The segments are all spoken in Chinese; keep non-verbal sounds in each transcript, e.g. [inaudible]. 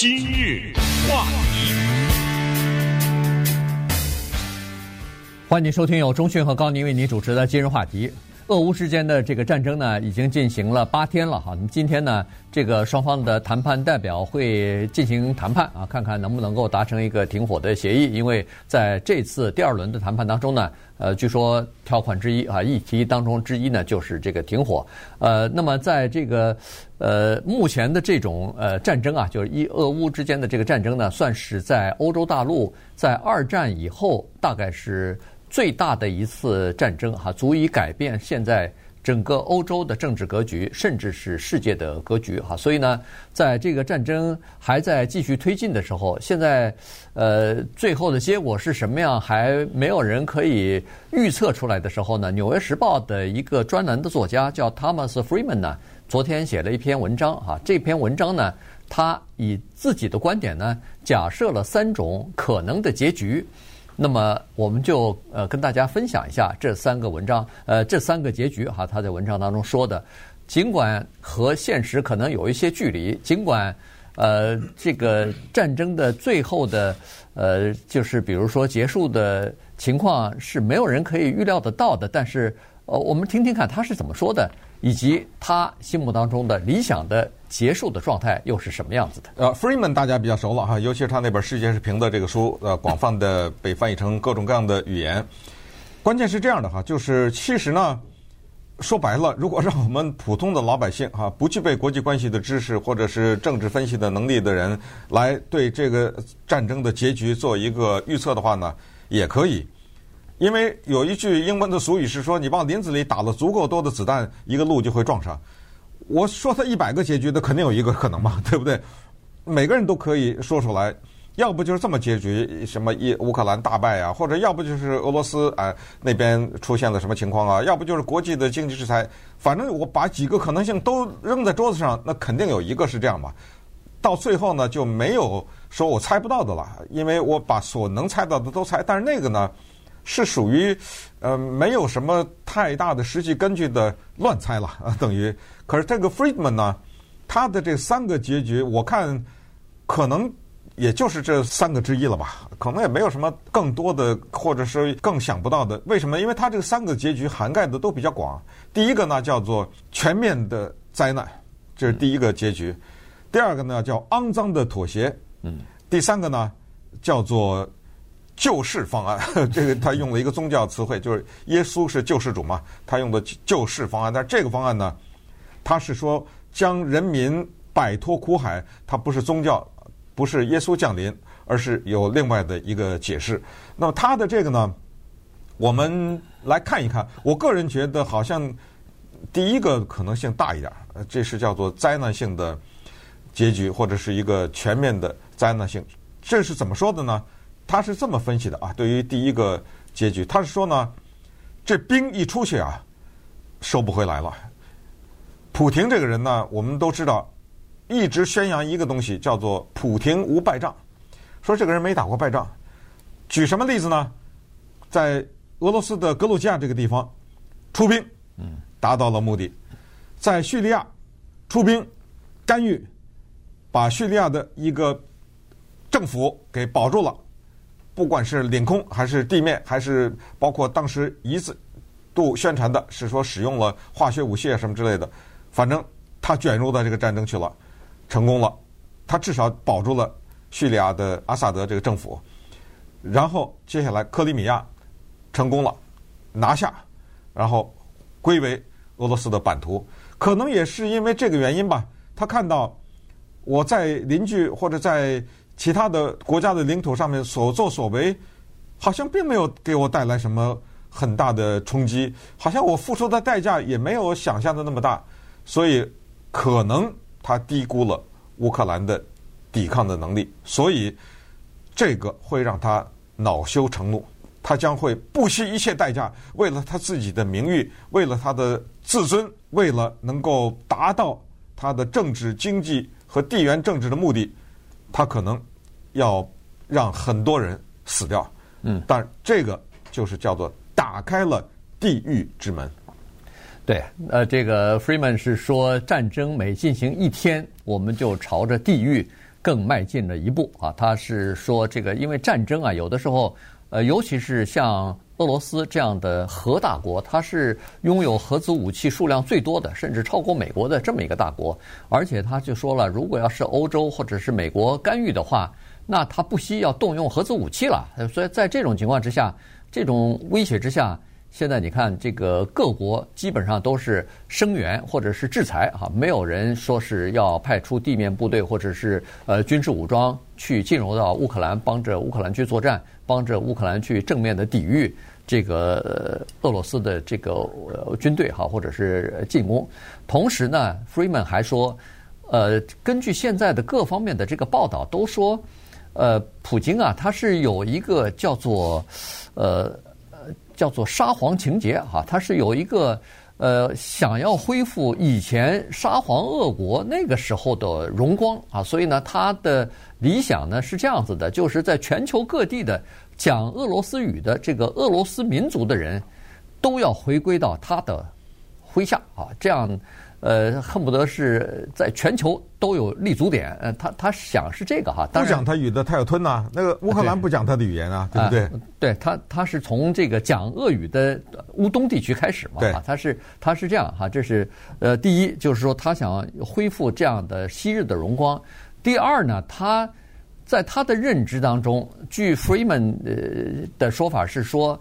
今日话题，欢迎收听由中讯和高宁为您主持的今日话题。俄乌之间的这个战争呢，已经进行了八天了哈。那么今天呢，这个双方的谈判代表会进行谈判啊，看看能不能够达成一个停火的协议。因为在这次第二轮的谈判当中呢，呃，据说条款之一啊，议题当中之一呢，就是这个停火。呃，那么在这个呃目前的这种呃战争啊，就是一俄乌之间的这个战争呢，算是在欧洲大陆在二战以后大概是。最大的一次战争，哈，足以改变现在整个欧洲的政治格局，甚至是世界的格局，哈。所以呢，在这个战争还在继续推进的时候，现在，呃，最后的结果是什么样，还没有人可以预测出来的时候呢，《纽约时报》的一个专栏的作家叫 Thomas Friedman 呢，昨天写了一篇文章，哈，这篇文章呢，他以自己的观点呢，假设了三种可能的结局。那么我们就呃跟大家分享一下这三个文章，呃这三个结局哈，他在文章当中说的，尽管和现实可能有一些距离，尽管呃这个战争的最后的呃就是比如说结束的情况是没有人可以预料得到的，但是呃我们听听看他是怎么说的。以及他心目当中的理想的结束的状态又是什么样子的？呃，Freeman 大家比较熟了哈，尤其是他那本《世界是平的》这个书，呃，广泛的被翻译成各种各样的语言。关键是这样的哈，就是其实呢，说白了，如果让我们普通的老百姓哈，不具备国际关系的知识或者是政治分析的能力的人，来对这个战争的结局做一个预测的话呢，也可以。因为有一句英文的俗语是说，你往林子里打了足够多的子弹，一个鹿就会撞上。我说他一百个结局，那肯定有一个可能嘛，[laughs] 对不对？每个人都可以说出来，要不就是这么结局，什么一乌克兰大败啊，或者要不就是俄罗斯啊那边出现了什么情况啊，要不就是国际的经济制裁。反正我把几个可能性都扔在桌子上，那肯定有一个是这样嘛。到最后呢，就没有说我猜不到的了，因为我把所能猜到的都猜，但是那个呢？是属于，呃，没有什么太大的实际根据的乱猜了 [laughs] 啊，等于。可是这个 Friedman 呢，他的这三个结局，我看可能也就是这三个之一了吧，可能也没有什么更多的，或者是更想不到的。为什么？因为他这三个结局涵盖的都比较广。第一个呢叫做全面的灾难，这是第一个结局；第二个呢叫肮脏的妥协，嗯；第三个呢叫做。救世方案，[laughs] 这个他用了一个宗教词汇，就是耶稣是救世主嘛，他用的救世方案。但是这个方案呢，他是说将人民摆脱苦海，他不是宗教，不是耶稣降临，而是有另外的一个解释。那么他的这个呢，我们来看一看。我个人觉得好像第一个可能性大一点，这是叫做灾难性的结局，或者是一个全面的灾难性。这是怎么说的呢？他是这么分析的啊，对于第一个结局，他是说呢，这兵一出去啊，收不回来了。普廷这个人呢，我们都知道，一直宣扬一个东西，叫做“普廷无败仗”，说这个人没打过败仗。举什么例子呢？在俄罗斯的格鲁吉亚这个地方出兵，嗯，达到了目的；在叙利亚出兵干预，把叙利亚的一个政府给保住了。不管是领空还是地面，还是包括当时一次度宣传的是说使用了化学武器啊什么之类的，反正他卷入到这个战争去了，成功了，他至少保住了叙利亚的阿萨德这个政府，然后接下来克里米亚成功了拿下，然后归为俄罗斯的版图，可能也是因为这个原因吧，他看到我在邻居或者在。其他的国家的领土上面所作所为，好像并没有给我带来什么很大的冲击，好像我付出的代价也没有想象的那么大，所以可能他低估了乌克兰的抵抗的能力，所以这个会让他恼羞成怒，他将会不惜一切代价，为了他自己的名誉，为了他的自尊，为了能够达到他的政治、经济和地缘政治的目的，他可能。要让很多人死掉，嗯，但这个就是叫做打开了地狱之门。对，呃，这个 Freeman 是说，战争每进行一天，我们就朝着地狱更迈进了一步啊。他是说，这个因为战争啊，有的时候，呃，尤其是像俄罗斯这样的核大国，它是拥有核子武器数量最多的，甚至超过美国的这么一个大国。而且他就说了，如果要是欧洲或者是美国干预的话，那他不惜要动用核子武器了。所以在这种情况之下，这种威胁之下。现在你看，这个各国基本上都是声援或者是制裁哈，没有人说是要派出地面部队或者是呃军事武装去进入到乌克兰，帮着乌克兰去作战，帮着乌克兰去正面的抵御这个俄罗斯的这个军队哈，或者是进攻。同时呢，Freeman 还说，呃，根据现在的各方面的这个报道，都说，呃，普京啊，他是有一个叫做呃。叫做沙皇情节哈，他是有一个呃想要恢复以前沙皇俄国那个时候的荣光啊，所以呢，他的理想呢是这样子的，就是在全球各地的讲俄罗斯语的这个俄罗斯民族的人都要回归到他的麾下啊，这样。呃，恨不得是在全球都有立足点。呃，他他想是这个哈，当然不讲他语的他要吞呐。那个乌克兰不讲他的语言啊，对不对？对他，他是从这个讲俄语的乌东地区开始嘛。对，他是他是这样哈，这是呃，第一就是说他想恢复这样的昔日的荣光。第二呢，他在他的认知当中，据 Freeman 呃的说法是说，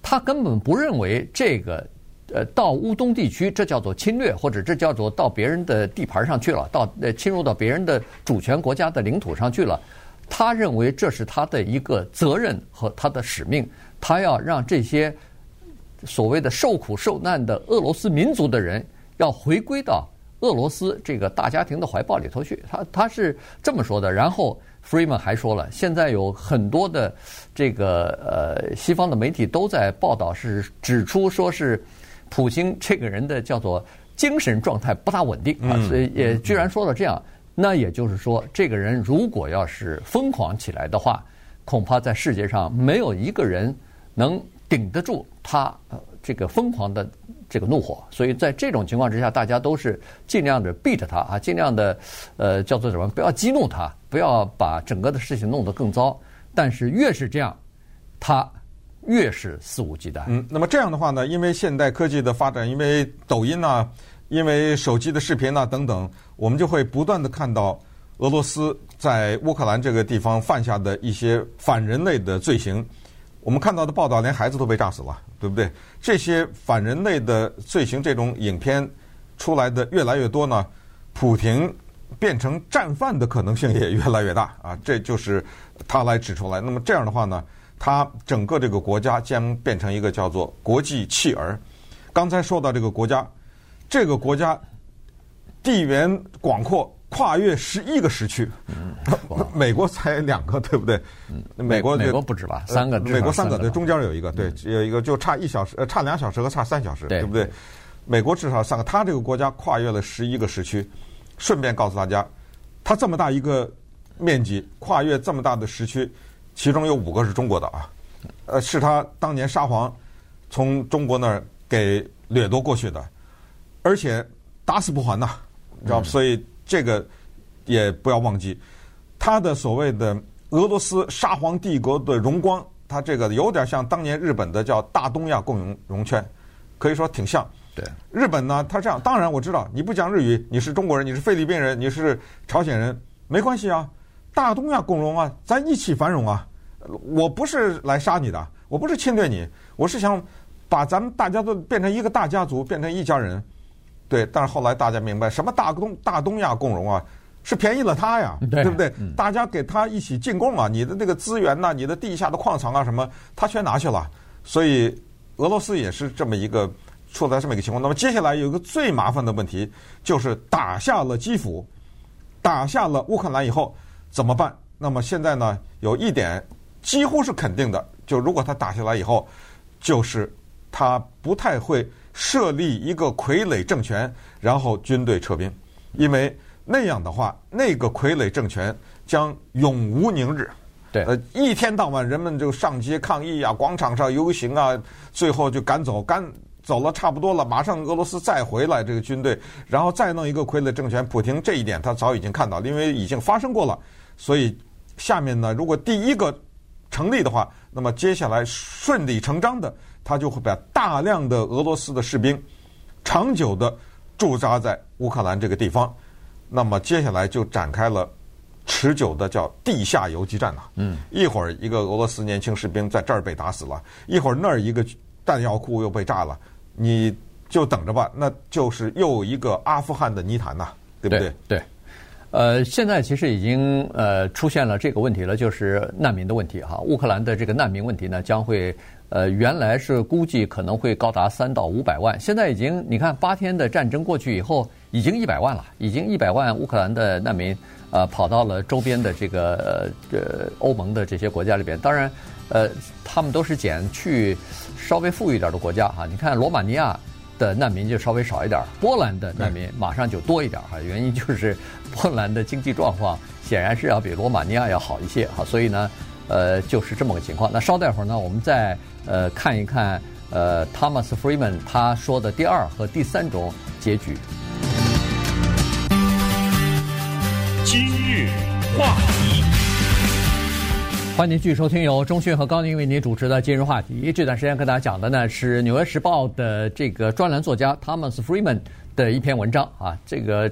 他根本不认为这个。呃，到乌东地区，这叫做侵略，或者这叫做到别人的地盘上去了，到呃侵入到别人的主权国家的领土上去了。他认为这是他的一个责任和他的使命，他要让这些所谓的受苦受难的俄罗斯民族的人要回归到俄罗斯这个大家庭的怀抱里头去。他他是这么说的。然后 Freeman 还说了，现在有很多的这个呃西方的媒体都在报道，是指出说是。普京这个人的叫做精神状态不大稳定啊，所以也居然说了这样，那也就是说，这个人如果要是疯狂起来的话，恐怕在世界上没有一个人能顶得住他呃这个疯狂的这个怒火。所以在这种情况之下，大家都是尽量的避着他啊，尽量的呃叫做什么，不要激怒他，不要把整个的事情弄得更糟。但是越是这样，他。越是肆无忌惮。嗯，那么这样的话呢，因为现代科技的发展，因为抖音啊，因为手机的视频啊等等，我们就会不断的看到俄罗斯在乌克兰这个地方犯下的一些反人类的罪行。我们看到的报道，连孩子都被炸死了，对不对？这些反人类的罪行，这种影片出来的越来越多呢，普廷变成战犯的可能性也越来越大啊。这就是他来指出来。那么这样的话呢？它整个这个国家将变成一个叫做国际弃儿。刚才说到这个国家，这个国家地缘广阔，跨越十一个时区。美国才两个，对不对？美国美国不止吧？三个，美国三个，对，中间有一个，对，有一个就差一小时，呃，差两小时和差三小时，对不对？美国至少三个，它这个国家跨越了十一个时区。顺便告诉大家，它这么大一个面积，跨越这么大的时区。其中有五个是中国的啊，呃，是他当年沙皇从中国那儿给掠夺过去的，而且打死不还呐，你知道，所以这个也不要忘记，他的所谓的俄罗斯沙皇帝国的荣光，他这个有点像当年日本的叫大东亚共荣荣圈，可以说挺像。对，日本呢，他这样，当然我知道你不讲日语，你是中国人，你是菲律宾人，你是朝鲜人，没关系啊。大东亚共荣啊，咱一起繁荣啊！我不是来杀你的，我不是侵略你，我是想把咱们大家都变成一个大家族，变成一家人。对，但是后来大家明白，什么大东大东亚共荣啊，是便宜了他呀，对，对不对？嗯、大家给他一起进贡啊，你的那个资源呐、啊，你的地下的矿藏啊什么，他全拿去了。所以俄罗斯也是这么一个处在这么一个情况。那么接下来有一个最麻烦的问题，就是打下了基辅，打下了乌克兰以后。怎么办？那么现在呢？有一点几乎是肯定的，就如果他打下来以后，就是他不太会设立一个傀儡政权，然后军队撤兵，因为那样的话，那个傀儡政权将永无宁日。对，呃，一天到晚人们就上街抗议啊，广场上游行啊，最后就赶走，赶走了差不多了，马上俄罗斯再回来这个军队，然后再弄一个傀儡政权。普京这一点他早已经看到，因为已经发生过了。所以下面呢，如果第一个成立的话，那么接下来顺理成章的，他就会把大量的俄罗斯的士兵长久的驻扎在乌克兰这个地方。那么接下来就展开了持久的叫地下游击战呐。嗯，一会儿一个俄罗斯年轻士兵在这儿被打死了，一会儿那儿一个弹药库又被炸了，你就等着吧，那就是又一个阿富汗的泥潭呐，对不对？对。呃，现在其实已经呃出现了这个问题了，就是难民的问题哈。乌克兰的这个难民问题呢，将会呃原来是估计可能会高达三到五百万，现在已经你看八天的战争过去以后，已经一百万了，已经一百万乌克兰的难民呃跑到了周边的这个呃欧盟的这些国家里边。当然，呃，他们都是拣去稍微富裕点的国家哈。你看罗马尼亚。的难民就稍微少一点，波兰的难民马上就多一点哈。原因就是波兰的经济状况显然是要比罗马尼亚要好一些哈，所以呢，呃，就是这么个情况。那稍待会儿呢，我们再呃看一看呃 Thomas Friedman 他说的第二和第三种结局。今日话题。欢迎继续收听由中讯和高宁为您主持的今日话题。这段时间跟大家讲的呢是《纽约时报》的这个专栏作家 Thomas Friedman 的一篇文章啊，这个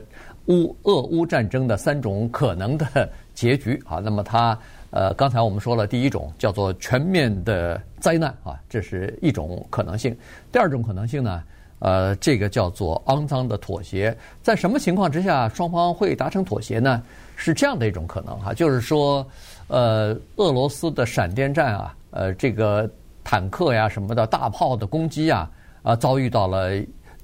乌俄乌战争的三种可能的结局啊。那么他呃，刚才我们说了第一种叫做全面的灾难啊，这是一种可能性。第二种可能性呢，呃，这个叫做肮脏的妥协。在什么情况之下双方会达成妥协呢？是这样的一种可能哈，就是说。呃，俄罗斯的闪电战啊，呃，这个坦克呀什么的大炮的攻击啊，啊，遭遇到了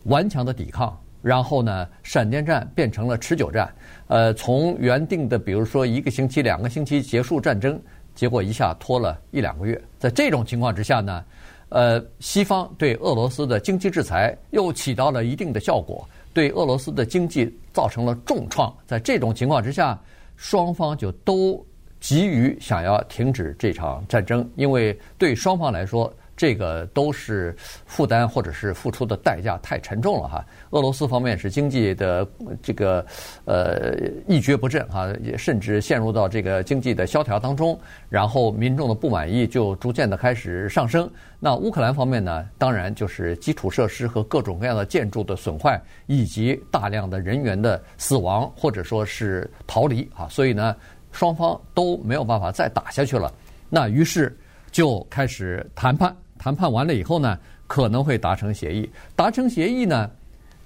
顽强的抵抗，然后呢，闪电战变成了持久战。呃，从原定的比如说一个星期、两个星期结束战争，结果一下拖了一两个月。在这种情况之下呢，呃，西方对俄罗斯的经济制裁又起到了一定的效果，对俄罗斯的经济造成了重创。在这种情况之下，双方就都。急于想要停止这场战争，因为对双方来说，这个都是负担或者是付出的代价太沉重了哈。俄罗斯方面是经济的这个呃一蹶不振哈，也甚至陷入到这个经济的萧条当中，然后民众的不满意就逐渐的开始上升。那乌克兰方面呢，当然就是基础设施和各种各样的建筑的损坏，以及大量的人员的死亡或者说是逃离啊，所以呢。双方都没有办法再打下去了，那于是就开始谈判。谈判完了以后呢，可能会达成协议。达成协议呢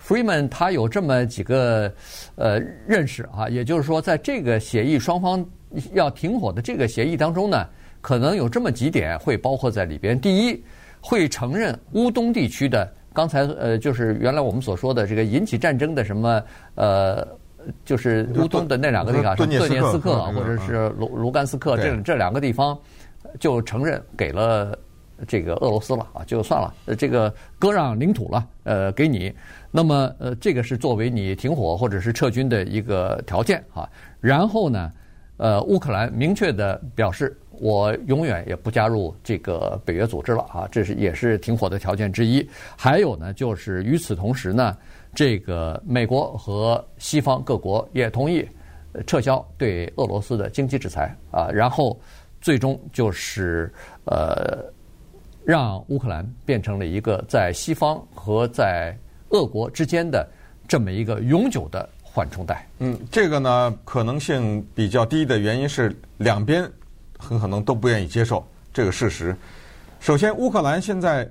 ，Freeman 他有这么几个呃认识啊，也就是说，在这个协议双方要停火的这个协议当中呢，可能有这么几点会包括在里边。第一，会承认乌东地区的刚才呃，就是原来我们所说的这个引起战争的什么呃。就是乌东的那两个地方，是顿涅斯克或者是卢卢甘斯克，这这两个地方就承认给了这个俄罗斯了啊，就算了，这个割让领土了，呃，给你。那么呃，这个是作为你停火或者是撤军的一个条件啊。然后呢，呃，乌克兰明确的表示，我永远也不加入这个北约组织了啊，这是也是停火的条件之一。还有呢，就是与此同时呢。这个美国和西方各国也同意撤销对俄罗斯的经济制裁啊，然后最终就是呃，让乌克兰变成了一个在西方和在俄国之间的这么一个永久的缓冲带。嗯，这个呢可能性比较低的原因是两边很可能都不愿意接受这个事实。首先，乌克兰现在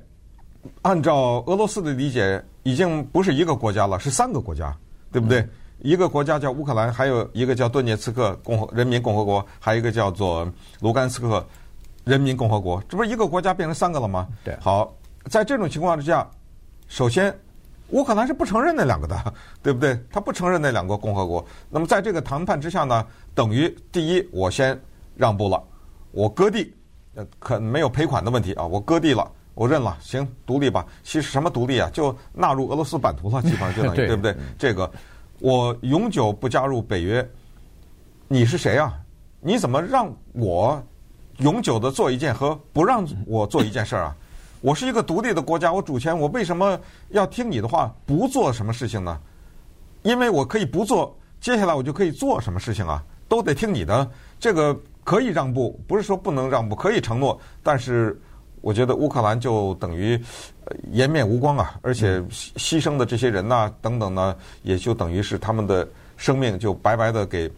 按照俄罗斯的理解。已经不是一个国家了，是三个国家，对不对？一个国家叫乌克兰，还有一个叫顿涅茨克共和人民共和国，还有一个叫做卢甘斯克人民共和国。这不是一个国家变成三个了吗？对。好，在这种情况之下，首先乌克兰是不承认那两个的，[laughs] 对不对？他不承认那两个共和国。那么在这个谈判之下呢，等于第一，我先让步了，我割地，呃，可没有赔款的问题啊，我割地了。我认了，行，独立吧。其实什么独立啊？就纳入俄罗斯版图了，基本上就等于，对不对？这个我永久不加入北约。你是谁啊？你怎么让我永久的做一件和不让我做一件事儿啊？我是一个独立的国家，我主权，我为什么要听你的话，不做什么事情呢？因为我可以不做，接下来我就可以做什么事情啊？都得听你的。这个可以让步，不是说不能让步，可以承诺，但是我觉得乌克兰就等于颜面无光啊，而且牺牲的这些人呐、啊、等等呢，也就等于是他们的生命就白白的给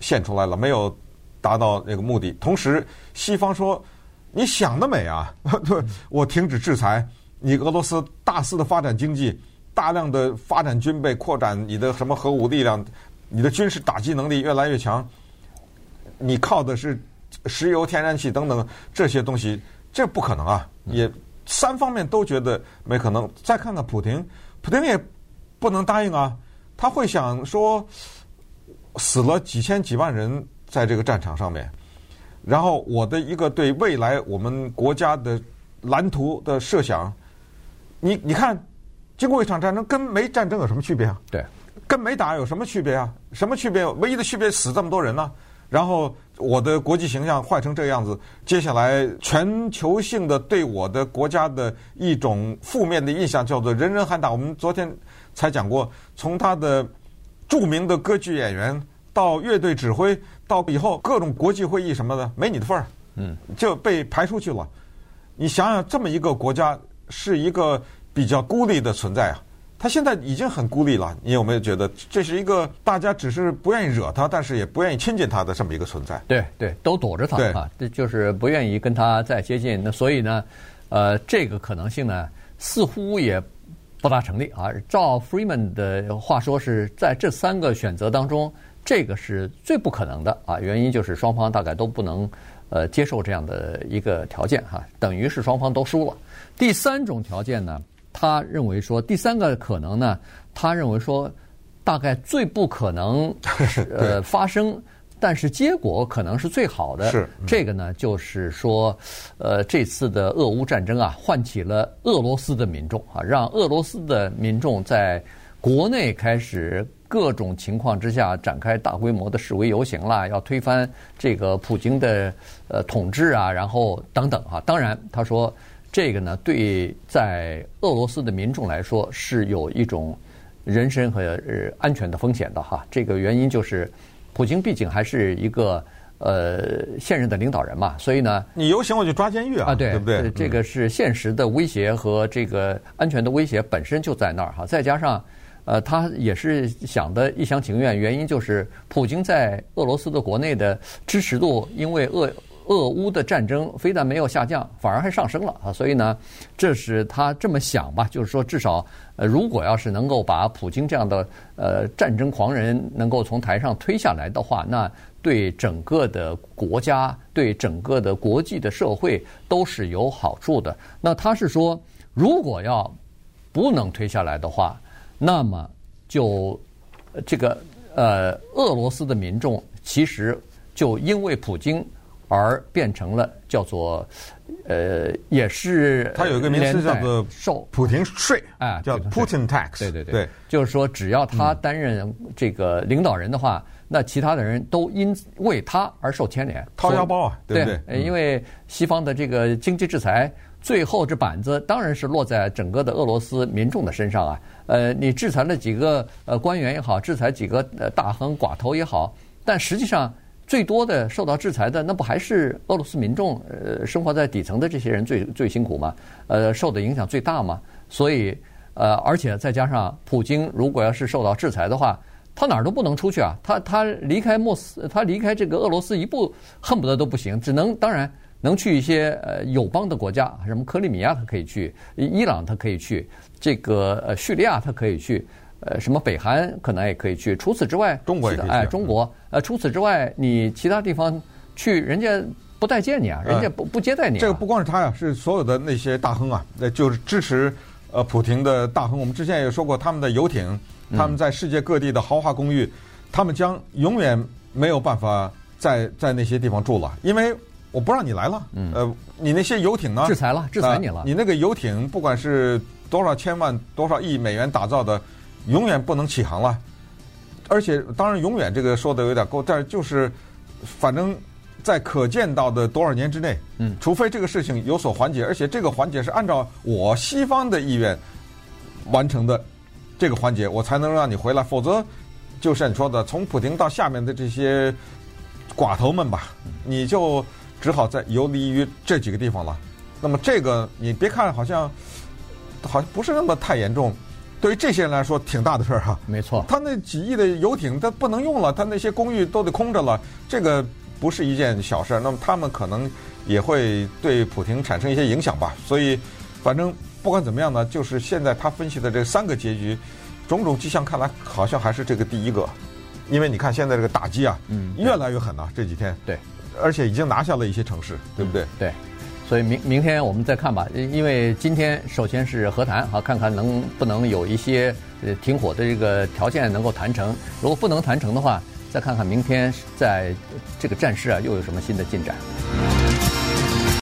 献出来了，没有达到那个目的。同时，西方说。你想得美啊！对，[laughs] 我停止制裁，你俄罗斯大肆的发展经济，大量的发展军备，扩展你的什么核武力量，你的军事打击能力越来越强。你靠的是石油、天然气等等这些东西，这不可能啊！也三方面都觉得没可能。再看看普京，普京也不能答应啊！他会想说，死了几千几万人在这个战场上面。然后我的一个对未来我们国家的蓝图的设想，你你看，经过一场战争跟没战争有什么区别啊？对，跟没打有什么区别啊？什么区别？唯一的区别死这么多人呢？然后我的国际形象坏成这个样子，接下来全球性的对我的国家的一种负面的印象叫做人人喊打。我们昨天才讲过，从他的著名的歌剧演员到乐队指挥。到以后各种国际会议什么的没你的份儿，嗯，就被排出去了。你想想，这么一个国家是一个比较孤立的存在啊，他现在已经很孤立了。你有没有觉得这是一个大家只是不愿意惹他，但是也不愿意亲近他的这么一个存在？对对，都躲着他啊，这就是不愿意跟他再接近。那所以呢，呃，这个可能性呢，似乎也不大成立啊。照 Freeman 的话说，是在这三个选择当中。这个是最不可能的啊！原因就是双方大概都不能呃接受这样的一个条件哈，等于是双方都输了。第三种条件呢，他认为说第三个可能呢，他认为说大概最不可能 [laughs] 呃发生，但是结果可能是最好的。是这个呢，就是说呃这次的俄乌战争啊，唤起了俄罗斯的民众啊，让俄罗斯的民众在国内开始。各种情况之下展开大规模的示威游行啦，要推翻这个普京的呃统治啊，然后等等啊。当然，他说这个呢，对在俄罗斯的民众来说是有一种人身和呃安全的风险的哈。这个原因就是，普京毕竟还是一个呃现任的领导人嘛，所以呢，你游行我就抓监狱啊，对对不对？这个是现实的威胁和这个安全的威胁本身就在那儿哈，再加上。呃，他也是想的一厢情愿，原因就是普京在俄罗斯的国内的支持度，因为俄俄乌的战争非但没有下降，反而还上升了啊！所以呢，这是他这么想吧，就是说，至少呃，如果要是能够把普京这样的呃战争狂人能够从台上推下来的话，那对整个的国家、对整个的国际的社会都是有好处的。那他是说，如果要不能推下来的话，那么就这个呃，俄罗斯的民众其实就因为普京而变成了叫做呃，也是他有一个名词叫做受普京税啊，叫 Putin tax。对对对，就是说只要他担任这个领导人的话，那其他的人都因为他而受牵连，掏腰包啊，对不对？因为西方的这个经济制裁。最后这板子当然是落在整个的俄罗斯民众的身上啊。呃，你制裁了几个呃官员也好，制裁几个呃大亨寡头也好，但实际上最多的受到制裁的那不还是俄罗斯民众？呃，生活在底层的这些人最最辛苦吗？呃，受的影响最大吗？所以呃，而且再加上普京如果要是受到制裁的话，他哪儿都不能出去啊。他他离开莫斯，他离开这个俄罗斯一步恨不得都不行，只能当然。能去一些呃友邦的国家，什么克里米亚他可以去，伊朗他可以去，这个呃叙利亚他可以去，呃什么北韩可能也可以去。除此之外，中国也。哎，中国呃除此之外，你其他地方去，人家不待见你啊，人家不不接待你啊。这个不光是他呀，是所有的那些大亨啊，那就是支持呃普廷的大亨。我们之前也说过，他们的游艇，他们在世界各地的豪华公寓，他们将永远没有办法在在那些地方住了，因为。我不让你来了，呃，你那些游艇呢？制裁了，制裁你了。你那个游艇，不管是多少千万、多少亿美元打造的，永远不能起航了。而且，当然，永远这个说的有点够，但是就是，反正在可见到的多少年之内，嗯，除非这个事情有所缓解，而且这个缓解是按照我西方的意愿完成的，这个环节我才能让你回来，否则就像你说的，从普京到下面的这些寡头们吧，你就只好在游离于这几个地方了。那么这个你别看好像好像不是那么太严重。对于这些人来说，挺大的事儿哈。没错，他那几亿的游艇，他不能用了，他那些公寓都得空着了，这个不是一件小事儿。那么他们可能也会对普京产生一些影响吧。所以，反正不管怎么样呢，就是现在他分析的这三个结局，种种迹象看来好像还是这个第一个，因为你看现在这个打击啊，嗯，越来越狠了，这几天。对，而且已经拿下了一些城市，对不对？对。所以明明天我们再看吧，因为今天首先是和谈，好看看能不能有一些呃停火的这个条件能够谈成。如果不能谈成的话，再看看明天在这个战事啊又有什么新的进展。